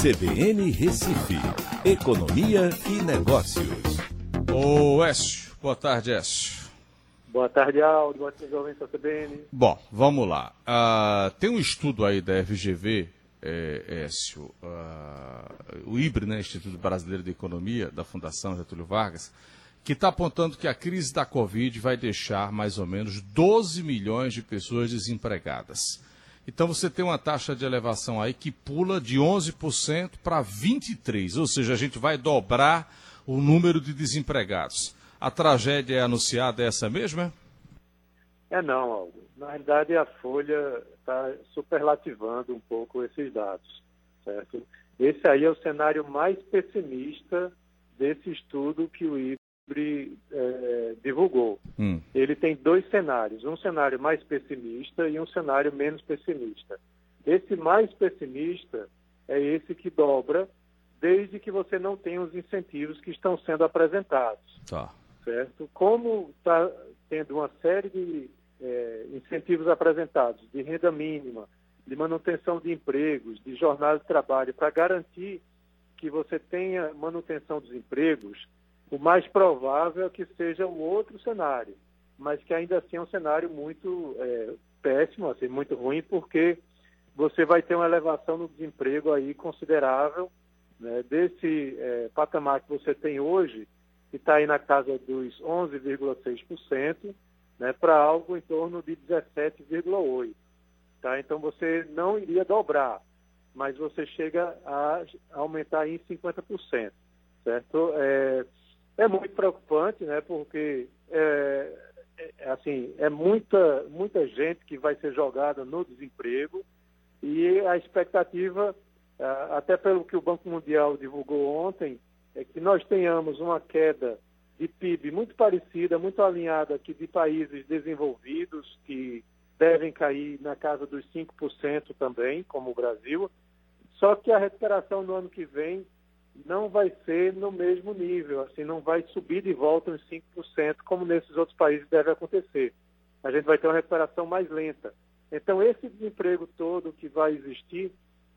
CBN Recife, Economia e Negócios. Ô, Écio, boa tarde, Écio. Boa tarde, Aldo. Boa tarde, jovem da CBN. Bom, vamos lá. Uh, tem um estudo aí da FGV, é, Écio, uh, o IBRE, né, Instituto Brasileiro de Economia, da Fundação Getúlio Vargas, que está apontando que a crise da Covid vai deixar mais ou menos 12 milhões de pessoas desempregadas. Então você tem uma taxa de elevação aí que pula de 11% para 23%, ou seja, a gente vai dobrar o número de desempregados. A tragédia é anunciada é essa mesma? É não, Aldo. Na realidade, a Folha está superlativando um pouco esses dados, certo? Esse aí é o cenário mais pessimista desse estudo que o IBRE é, tem dois cenários, um cenário mais pessimista e um cenário menos pessimista. Esse mais pessimista é esse que dobra desde que você não tenha os incentivos que estão sendo apresentados. Tá. Certo? Como está tendo uma série de é, incentivos apresentados de renda mínima, de manutenção de empregos, de jornada de trabalho, para garantir que você tenha manutenção dos empregos, o mais provável é que seja um outro cenário, mas que ainda assim é um cenário muito é, péssimo, assim, muito ruim, porque você vai ter uma elevação no desemprego aí considerável, né, desse é, patamar que você tem hoje, que está aí na casa dos 11,6%, né, para algo em torno de 17,8%. Tá? Então você não iria dobrar, mas você chega a aumentar em 50%. Certo? É, é muito preocupante, né? Porque é, assim, é muita, muita gente que vai ser jogada no desemprego e a expectativa, até pelo que o Banco Mundial divulgou ontem, é que nós tenhamos uma queda de PIB muito parecida, muito alinhada aqui de países desenvolvidos, que devem cair na casa dos 5% também, como o Brasil, só que a recuperação no ano que vem não vai ser no mesmo nível, assim, não vai subir de volta uns 5%, como nesses outros países deve acontecer. A gente vai ter uma recuperação mais lenta. Então, esse desemprego todo que vai existir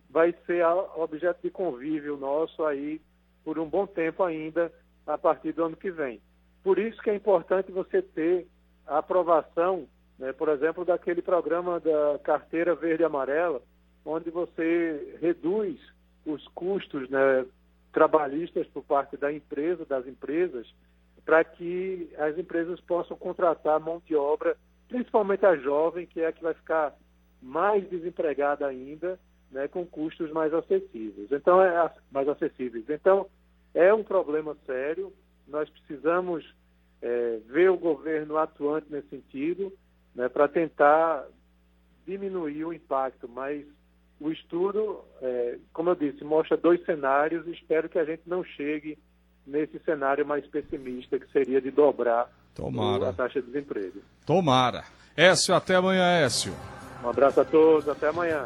vai ser objeto de convívio nosso aí por um bom tempo ainda, a partir do ano que vem. Por isso que é importante você ter a aprovação, né, por exemplo, daquele programa da carteira verde e amarela, onde você reduz os custos né, trabalhistas por parte da empresa, das empresas, para que as empresas possam contratar mão de obra, principalmente a jovem, que é a que vai ficar mais desempregada ainda, né, com custos mais acessíveis. Então, é mais acessíveis. Então, é um problema sério. Nós precisamos é, ver o governo atuante nesse sentido, né, para tentar diminuir o impacto, mas o estudo, é, como eu disse, mostra dois cenários e espero que a gente não chegue nesse cenário mais pessimista, que seria de dobrar Tomara. a taxa de desemprego. Tomara. Écio, até amanhã, Écio. Um abraço a todos, até amanhã.